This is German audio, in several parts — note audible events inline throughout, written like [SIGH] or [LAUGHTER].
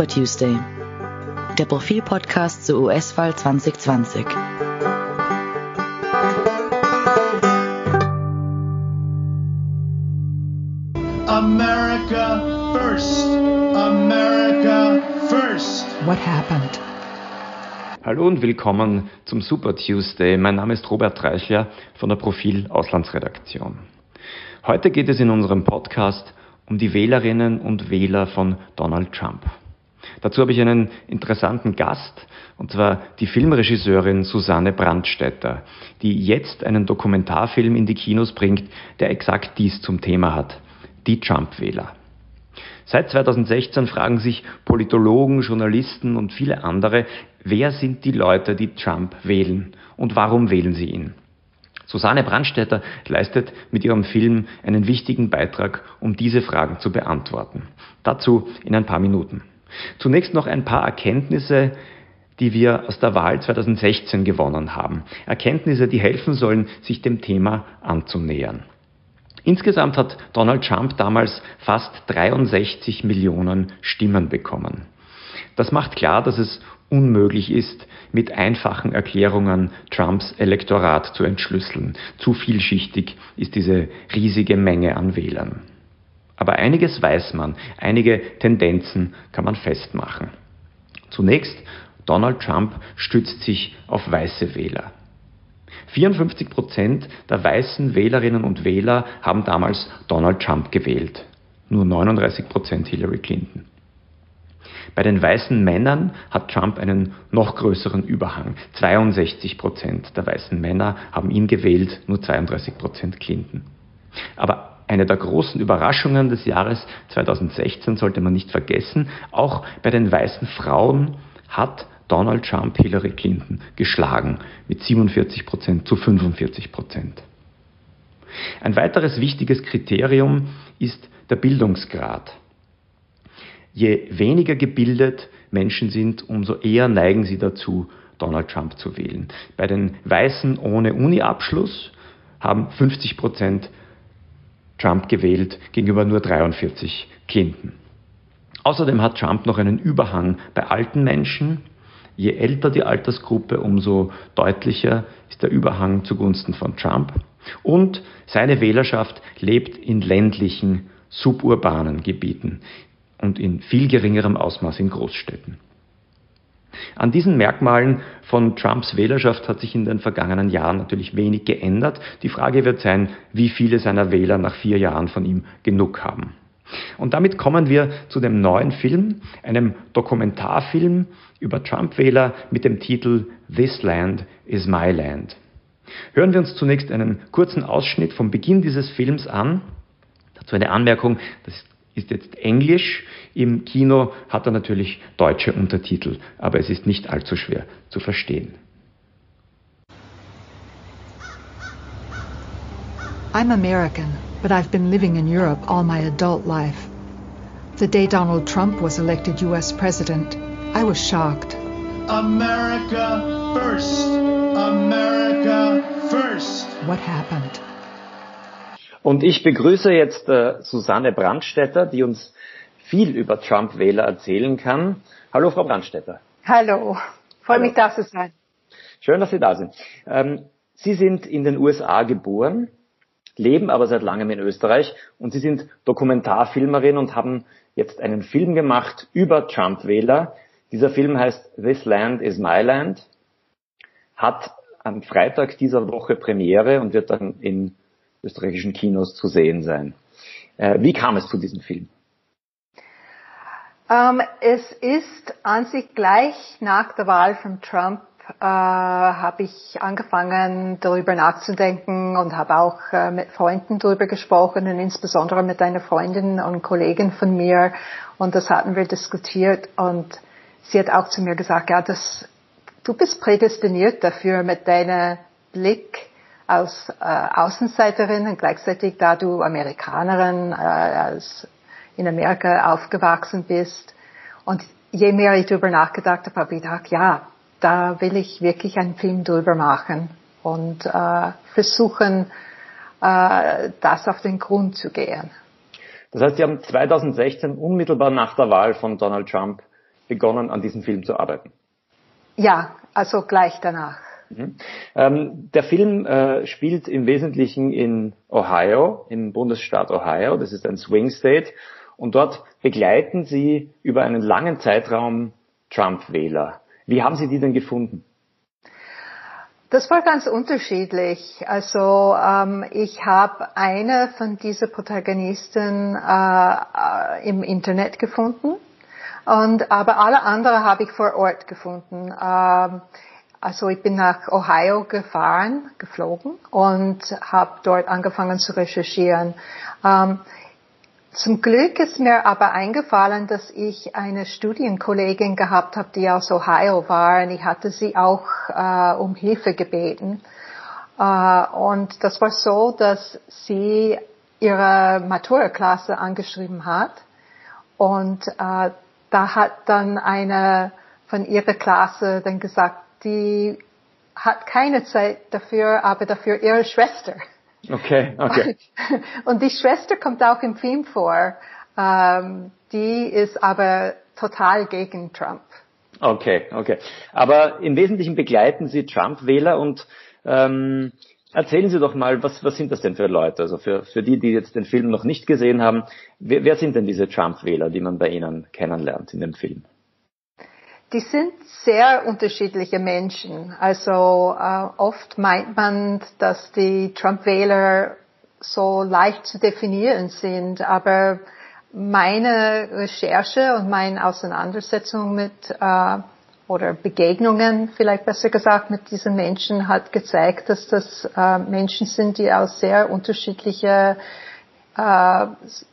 Super Tuesday, der Profil-Podcast zur US-Wahl 2020. America first. America first. What happened? Hallo und willkommen zum Super Tuesday. Mein Name ist Robert Reichler von der Profil Auslandsredaktion. Heute geht es in unserem Podcast um die Wählerinnen und Wähler von Donald Trump. Dazu habe ich einen interessanten Gast, und zwar die Filmregisseurin Susanne Brandstätter, die jetzt einen Dokumentarfilm in die Kinos bringt, der exakt dies zum Thema hat, die Trump-Wähler. Seit 2016 fragen sich Politologen, Journalisten und viele andere, wer sind die Leute, die Trump wählen und warum wählen sie ihn? Susanne Brandstätter leistet mit ihrem Film einen wichtigen Beitrag, um diese Fragen zu beantworten. Dazu in ein paar Minuten. Zunächst noch ein paar Erkenntnisse, die wir aus der Wahl 2016 gewonnen haben. Erkenntnisse, die helfen sollen, sich dem Thema anzunähern. Insgesamt hat Donald Trump damals fast 63 Millionen Stimmen bekommen. Das macht klar, dass es unmöglich ist, mit einfachen Erklärungen Trumps Elektorat zu entschlüsseln. Zu vielschichtig ist diese riesige Menge an Wählern. Aber einiges weiß man, einige Tendenzen kann man festmachen. Zunächst, Donald Trump stützt sich auf weiße Wähler. 54 Prozent der weißen Wählerinnen und Wähler haben damals Donald Trump gewählt. Nur 39 Prozent Hillary Clinton. Bei den weißen Männern hat Trump einen noch größeren Überhang. 62 Prozent der weißen Männer haben ihn gewählt, nur 32 Prozent Clinton. Aber eine der großen Überraschungen des Jahres 2016 sollte man nicht vergessen, auch bei den weißen Frauen hat Donald Trump Hillary Clinton geschlagen mit 47 Prozent zu 45 Prozent. Ein weiteres wichtiges Kriterium ist der Bildungsgrad. Je weniger gebildet Menschen sind, umso eher neigen sie dazu, Donald Trump zu wählen. Bei den Weißen ohne Uni-Abschluss haben 50 Prozent Trump gewählt gegenüber nur 43 Clinton. Außerdem hat Trump noch einen Überhang bei alten Menschen. Je älter die Altersgruppe, umso deutlicher ist der Überhang zugunsten von Trump. Und seine Wählerschaft lebt in ländlichen, suburbanen Gebieten und in viel geringerem Ausmaß in Großstädten. An diesen Merkmalen von Trumps Wählerschaft hat sich in den vergangenen Jahren natürlich wenig geändert. Die Frage wird sein, wie viele seiner Wähler nach vier Jahren von ihm genug haben. Und damit kommen wir zu dem neuen Film, einem Dokumentarfilm über Trump-Wähler mit dem Titel This Land is My Land. Hören wir uns zunächst einen kurzen Ausschnitt vom Beginn dieses Films an. Dazu eine Anmerkung, das ist ist jetzt Englisch. Im Kino hat er natürlich deutsche Untertitel, aber es ist nicht allzu schwer zu verstehen. I'm American, but I've been living in Europe all my adult life. The day Donald Trump was elected US president, I was shocked. America first. America first. What happened? Und ich begrüße jetzt äh, Susanne Brandstätter, die uns viel über Trump-Wähler erzählen kann. Hallo, Frau Brandstätter. Hallo, freue mich da zu sein. Schön, dass Sie da sind. Ähm, Sie sind in den USA geboren, leben aber seit langem in Österreich und Sie sind Dokumentarfilmerin und haben jetzt einen Film gemacht über Trump-Wähler. Dieser Film heißt This Land is My Land, hat am Freitag dieser Woche Premiere und wird dann in österreichischen Kinos zu sehen sein. Äh, wie kam es zu diesem Film? Ähm, es ist an sich gleich nach der Wahl von Trump äh, habe ich angefangen darüber nachzudenken und habe auch äh, mit Freunden darüber gesprochen und insbesondere mit einer Freundin und Kollegin von mir und das hatten wir diskutiert und sie hat auch zu mir gesagt, ja, das, du bist prädestiniert dafür mit deiner Blick als äh, Außenseiterin und gleichzeitig, da du Amerikanerin äh, als in Amerika aufgewachsen bist. Und je mehr ich darüber nachgedacht habe, habe ich gedacht, ja, da will ich wirklich einen Film drüber machen und äh, versuchen, äh, das auf den Grund zu gehen. Das heißt, Sie haben 2016 unmittelbar nach der Wahl von Donald Trump begonnen, an diesem Film zu arbeiten? Ja, also gleich danach. Mhm. Ähm, der Film äh, spielt im Wesentlichen in Ohio, im Bundesstaat Ohio. Das ist ein Swing State. Und dort begleiten Sie über einen langen Zeitraum Trump-Wähler. Wie haben Sie die denn gefunden? Das war ganz unterschiedlich. Also ähm, ich habe eine von diesen Protagonisten äh, im Internet gefunden und aber alle anderen habe ich vor Ort gefunden. Ähm, also ich bin nach Ohio gefahren, geflogen und habe dort angefangen zu recherchieren. Ähm, zum Glück ist mir aber eingefallen, dass ich eine Studienkollegin gehabt habe, die aus Ohio war. Und ich hatte sie auch äh, um Hilfe gebeten. Äh, und das war so, dass sie ihre Matura-Klasse angeschrieben hat. Und äh, da hat dann eine von ihrer Klasse dann gesagt, die hat keine Zeit dafür, aber dafür ihre Schwester. Okay, okay. [LAUGHS] Und die Schwester kommt auch im Film vor. Ähm, die ist aber total gegen Trump. Okay, okay. Aber im Wesentlichen begleiten Sie Trump-Wähler und ähm, erzählen Sie doch mal, was, was sind das denn für Leute? Also für, für die, die jetzt den Film noch nicht gesehen haben, wer, wer sind denn diese Trump-Wähler, die man bei Ihnen kennenlernt in dem Film? Die sind sehr unterschiedliche Menschen. Also äh, oft meint man, dass die Trump-Wähler so leicht zu definieren sind, aber meine Recherche und meine Auseinandersetzung mit äh, oder Begegnungen, vielleicht besser gesagt, mit diesen Menschen hat gezeigt, dass das äh, Menschen sind, die aus sehr unterschiedlichen äh,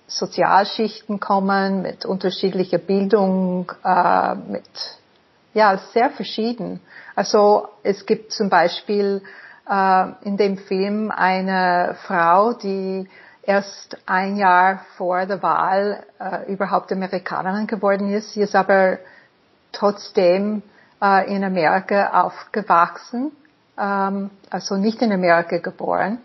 Sozialschichten kommen, mit unterschiedlicher Bildung, äh, mit ja, sehr verschieden. Also es gibt zum Beispiel äh, in dem Film eine Frau, die erst ein Jahr vor der Wahl äh, überhaupt Amerikanerin geworden ist. Sie ist aber trotzdem äh, in Amerika aufgewachsen, ähm, also nicht in Amerika geboren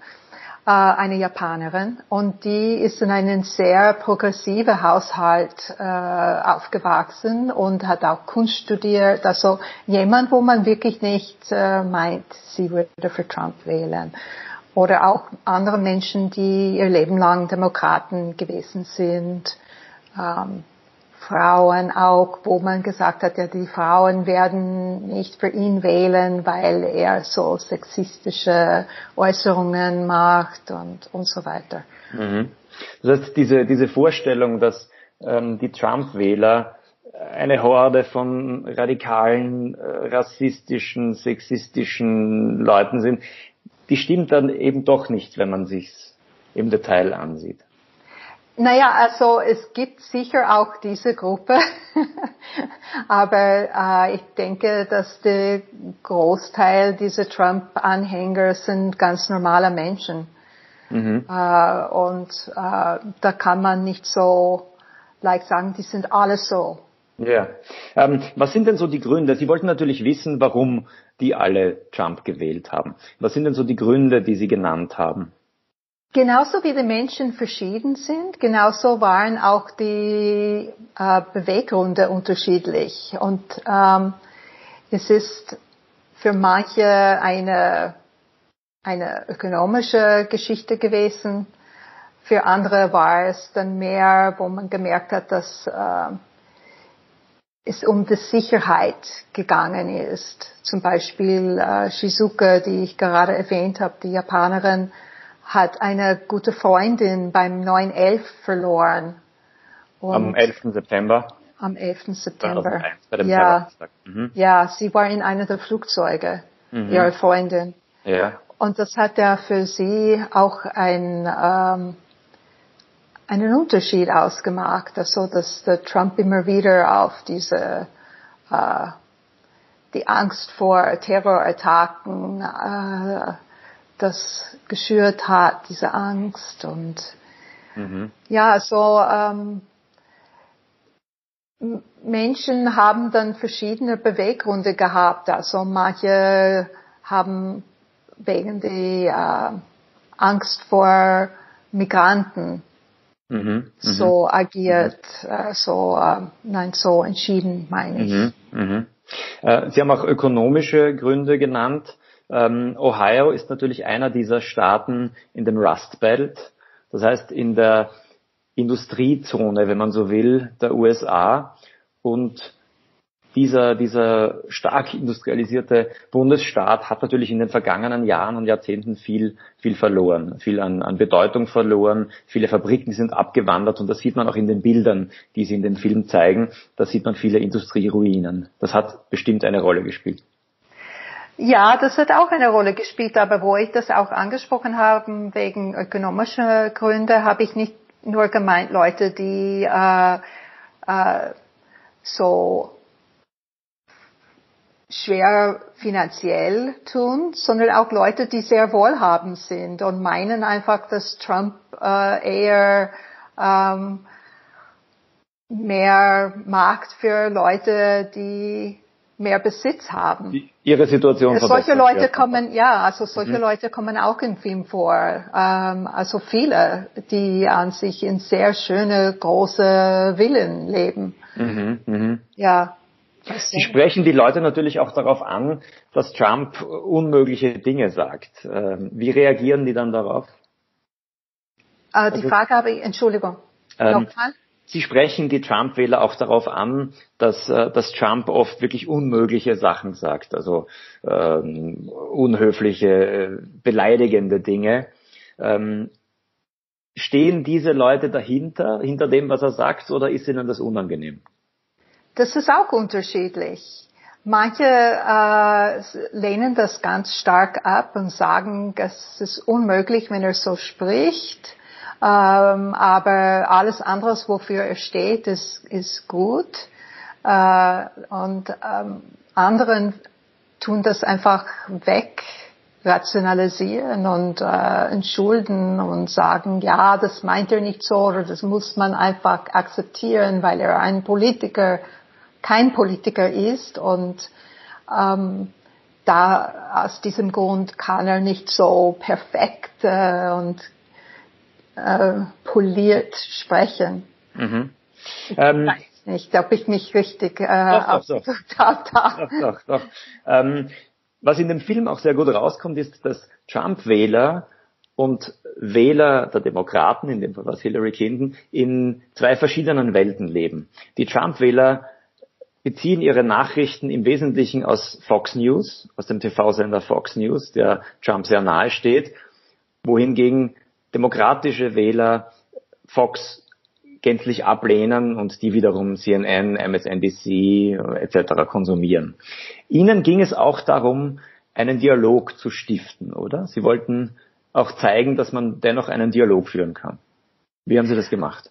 äh, eine Japanerin und die ist in einem sehr progressiven Haushalt äh, aufgewachsen und hat auch Kunst studiert. Also jemand, wo man wirklich nicht äh, meint, sie würde für Trump wählen. Oder auch andere Menschen, die ihr Leben lang Demokraten gewesen sind. Ähm, Frauen auch, wo man gesagt hat, ja, die Frauen werden nicht für ihn wählen, weil er so sexistische Äußerungen macht und, und so weiter. Mhm. Das heißt, diese, diese Vorstellung, dass ähm, die Trump-Wähler eine Horde von radikalen, äh, rassistischen, sexistischen Leuten sind, die stimmt dann eben doch nicht, wenn man sich's im Detail ansieht. Naja, also es gibt sicher auch diese Gruppe, [LAUGHS] aber äh, ich denke, dass der Großteil dieser Trump-Anhänger sind ganz normale Menschen. Mhm. Äh, und äh, da kann man nicht so leicht sagen, die sind alle so. Ja. Ähm, was sind denn so die Gründe? Sie wollten natürlich wissen, warum die alle Trump gewählt haben. Was sind denn so die Gründe, die Sie genannt haben? Genauso wie die Menschen verschieden sind, genauso waren auch die äh, Beweggründe unterschiedlich. Und ähm, es ist für manche eine, eine ökonomische Geschichte gewesen. Für andere war es dann mehr, wo man gemerkt hat, dass äh, es um die Sicherheit gegangen ist. Zum Beispiel äh, Shizuka, die ich gerade erwähnt habe, die Japanerin, hat eine gute Freundin beim 9-11 verloren. Und am 11. September? Am 11. September. 2001, bei dem ja, mhm. ja, sie war in einer der Flugzeuge, mhm. ihre Freundin. Ja. Und das hat ja für sie auch ein, ähm, einen Unterschied ausgemacht, also dass der Trump immer wieder auf diese äh, die Angst vor Terrorattacken äh, das geschürt hat, diese Angst und mhm. ja, so ähm, Menschen haben dann verschiedene Beweggründe gehabt. Also manche haben wegen der äh, Angst vor Migranten mhm, so agiert, äh, so, äh, nein, so entschieden, meine ich. Mhm, mhm. Äh, Sie haben auch ökonomische Gründe genannt. Ähm, Ohio ist natürlich einer dieser Staaten in dem Rust Belt, das heißt in der Industriezone, wenn man so will, der USA. Und dieser, dieser stark industrialisierte Bundesstaat hat natürlich in den vergangenen Jahren und Jahrzehnten viel, viel verloren, viel an, an Bedeutung verloren. Viele Fabriken sind abgewandert und das sieht man auch in den Bildern, die sie in dem Film zeigen. Da sieht man viele Industrieruinen. Das hat bestimmt eine Rolle gespielt. Ja, das hat auch eine Rolle gespielt, aber wo ich das auch angesprochen habe, wegen ökonomischer Gründe, habe ich nicht nur gemeint Leute, die äh, äh, so schwer finanziell tun, sondern auch Leute, die sehr wohlhabend sind und meinen einfach, dass Trump äh, eher ähm, mehr macht für Leute, die mehr Besitz haben. Die ihre Situation Solche Leute kommen, ja, also solche mhm. Leute kommen auch im Film vor. Ähm, also viele, die an sich in sehr schöne, große Villen leben. Mhm, mh. Ja. Sie sprechen die Leute natürlich auch darauf an, dass Trump unmögliche Dinge sagt. Ähm, wie reagieren die dann darauf? Äh, die also, Frage habe ich, Entschuldigung. Ähm, Nochmal? Sie sprechen die Trump-Wähler auch darauf an, dass, äh, dass Trump oft wirklich unmögliche Sachen sagt, also ähm, unhöfliche, äh, beleidigende Dinge. Ähm, stehen diese Leute dahinter, hinter dem, was er sagt, oder ist ihnen das unangenehm? Das ist auch unterschiedlich. Manche äh, lehnen das ganz stark ab und sagen, es ist unmöglich, wenn er so spricht. Ähm, aber alles andere, wofür er steht, ist, ist gut. Äh, und ähm, anderen tun das einfach weg, rationalisieren und äh, entschulden und sagen, ja, das meint er nicht so oder das muss man einfach akzeptieren, weil er ein Politiker, kein Politiker ist und ähm, da aus diesem Grund kann er nicht so perfekt äh, und äh, poliert sprechen. Mhm. Ich ähm, weiß nicht, ob ich mich richtig äh, doch, doch, doch. doch, doch, doch. Ähm, was in dem Film auch sehr gut rauskommt, ist, dass Trump-Wähler und Wähler der Demokraten, in dem Fall was Hillary Clinton, in zwei verschiedenen Welten leben. Die Trump-Wähler beziehen ihre Nachrichten im Wesentlichen aus Fox News, aus dem TV-Sender Fox News, der Trump sehr nahe steht, wohingegen demokratische Wähler Fox gänzlich ablehnen und die wiederum CNN, MSNBC etc. konsumieren. Ihnen ging es auch darum, einen Dialog zu stiften, oder? Sie wollten auch zeigen, dass man dennoch einen Dialog führen kann. Wie haben Sie das gemacht?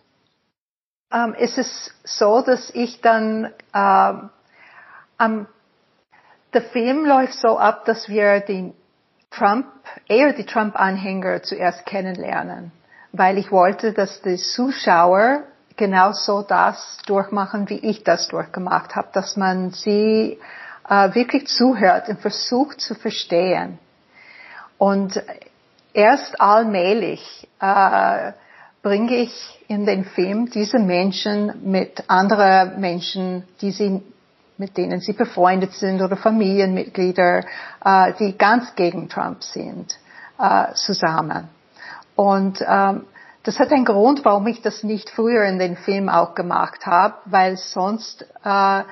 Ähm, es ist so, dass ich dann ähm, um, der Film läuft so ab, dass wir den Trump, eher die Trump-Anhänger zuerst kennenlernen, weil ich wollte, dass die Zuschauer genauso das durchmachen, wie ich das durchgemacht habe, dass man sie äh, wirklich zuhört und versucht zu verstehen. Und erst allmählich äh, bringe ich in den Film diese Menschen mit anderen Menschen, die sie mit denen sie befreundet sind oder Familienmitglieder, äh, die ganz gegen Trump sind, äh, zusammen. Und ähm, das hat einen Grund, warum ich das nicht früher in den Film auch gemacht habe, weil sonst äh,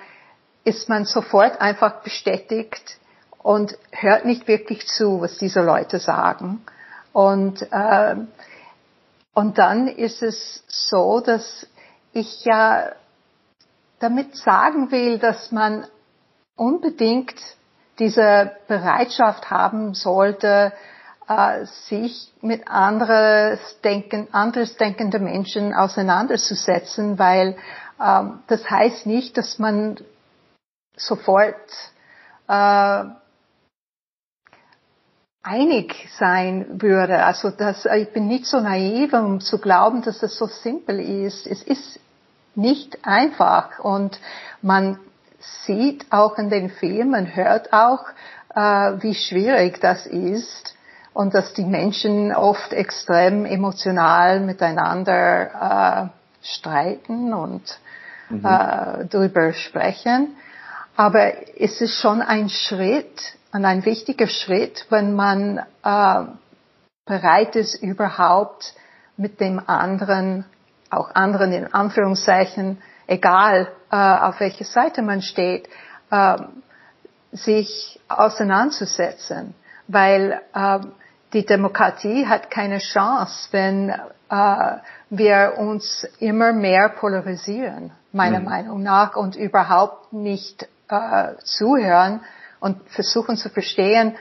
ist man sofort einfach bestätigt und hört nicht wirklich zu, was diese Leute sagen. Und, äh, und dann ist es so, dass ich ja damit sagen will, dass man unbedingt diese Bereitschaft haben sollte, äh, sich mit anderes denken, anderes denkende Menschen auseinanderzusetzen, weil ähm, das heißt nicht, dass man sofort äh, einig sein würde. Also das, ich bin nicht so naiv, um zu glauben, dass das so simpel ist. Es ist nicht einfach und man sieht auch in den Filmen, hört auch, äh, wie schwierig das ist. und dass die Menschen oft extrem emotional miteinander äh, streiten und mhm. äh, darüber sprechen. Aber es ist schon ein Schritt und ein wichtiger Schritt, wenn man äh, bereit ist, überhaupt mit dem anderen, auch anderen in Anführungszeichen, egal äh, auf welcher Seite man steht, äh, sich auseinanderzusetzen, weil äh, die Demokratie hat keine Chance, wenn äh, wir uns immer mehr polarisieren, meiner mhm. Meinung nach, und überhaupt nicht äh, zuhören und versuchen zu verstehen,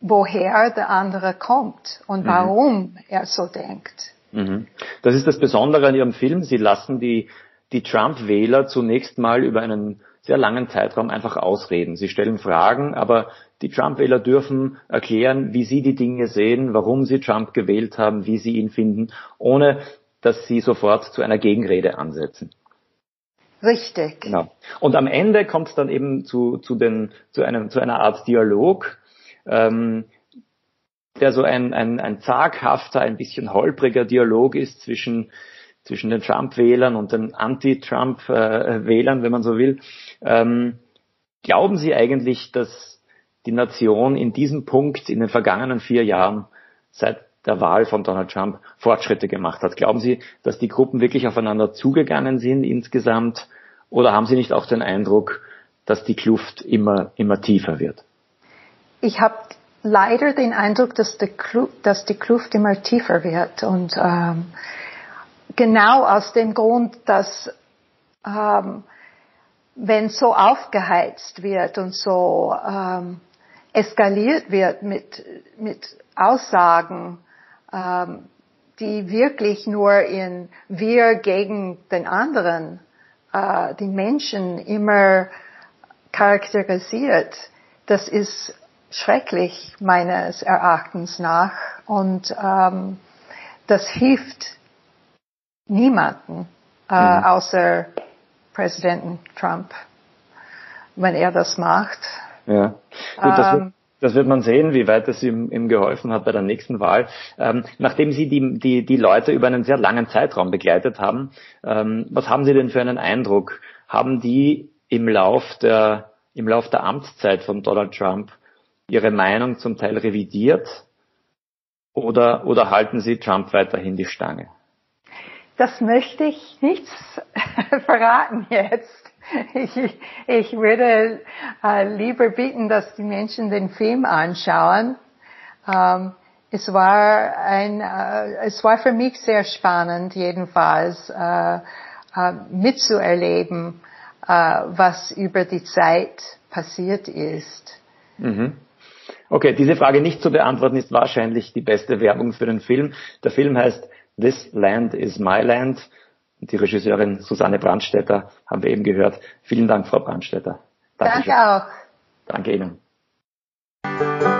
woher der andere kommt und mhm. warum er so denkt. Mhm. Das ist das Besondere an Ihrem Film. Sie lassen die, die Trump-Wähler zunächst mal über einen sehr langen Zeitraum einfach ausreden. Sie stellen Fragen, aber die Trump-Wähler dürfen erklären, wie sie die Dinge sehen, warum sie Trump gewählt haben, wie sie ihn finden, ohne dass sie sofort zu einer Gegenrede ansetzen. Richtig. Genau. Und am Ende kommt es dann eben zu, zu, den, zu, einem, zu einer Art Dialog, ähm, der so ein, ein, ein zaghafter, ein bisschen holpriger Dialog ist zwischen, zwischen den Trump-Wählern und den Anti-Trump-Wählern, wenn man so will. Ähm, glauben Sie eigentlich, dass die Nation in diesem Punkt in den vergangenen vier Jahren seit der Wahl von Donald Trump Fortschritte gemacht hat. Glauben Sie, dass die Gruppen wirklich aufeinander zugegangen sind insgesamt? Oder haben Sie nicht auch den Eindruck, dass die Kluft immer, immer tiefer wird? Ich habe leider den Eindruck, dass die, Kluft, dass die Kluft immer tiefer wird. Und ähm, genau aus dem Grund, dass ähm, wenn so aufgeheizt wird und so ähm, eskaliert wird mit, mit Aussagen, ähm, die wirklich nur in wir gegen den anderen, äh, die Menschen immer charakterisiert, das ist schrecklich meines Erachtens nach und ähm, das hilft niemanden äh, mhm. außer Präsidenten Trump, wenn er das macht. Ja, gut, das, ähm, das wird man sehen, wie weit es ihm, ihm geholfen hat bei der nächsten Wahl. Ähm, nachdem Sie die, die, die Leute über einen sehr langen Zeitraum begleitet haben, ähm, was haben Sie denn für einen Eindruck? Haben die im Lauf der, im Lauf der Amtszeit von Donald Trump ihre Meinung zum Teil revidiert? Oder, oder halten Sie Trump weiterhin die Stange? Das möchte ich nicht [LAUGHS] verraten jetzt. Ich, ich würde äh, lieber bitten, dass die Menschen den Film anschauen. Ähm, es war ein, äh, es war für mich sehr spannend, jedenfalls äh, äh, mitzuerleben, äh, was über die Zeit passiert ist. Mhm. Okay, diese Frage nicht zu beantworten ist wahrscheinlich die beste Werbung für den Film. Der Film heißt This Land is My Land die Regisseurin Susanne Brandstetter haben wir eben gehört. Vielen Dank, Frau Brandstetter. Dankeschön. Danke auch. Danke Ihnen.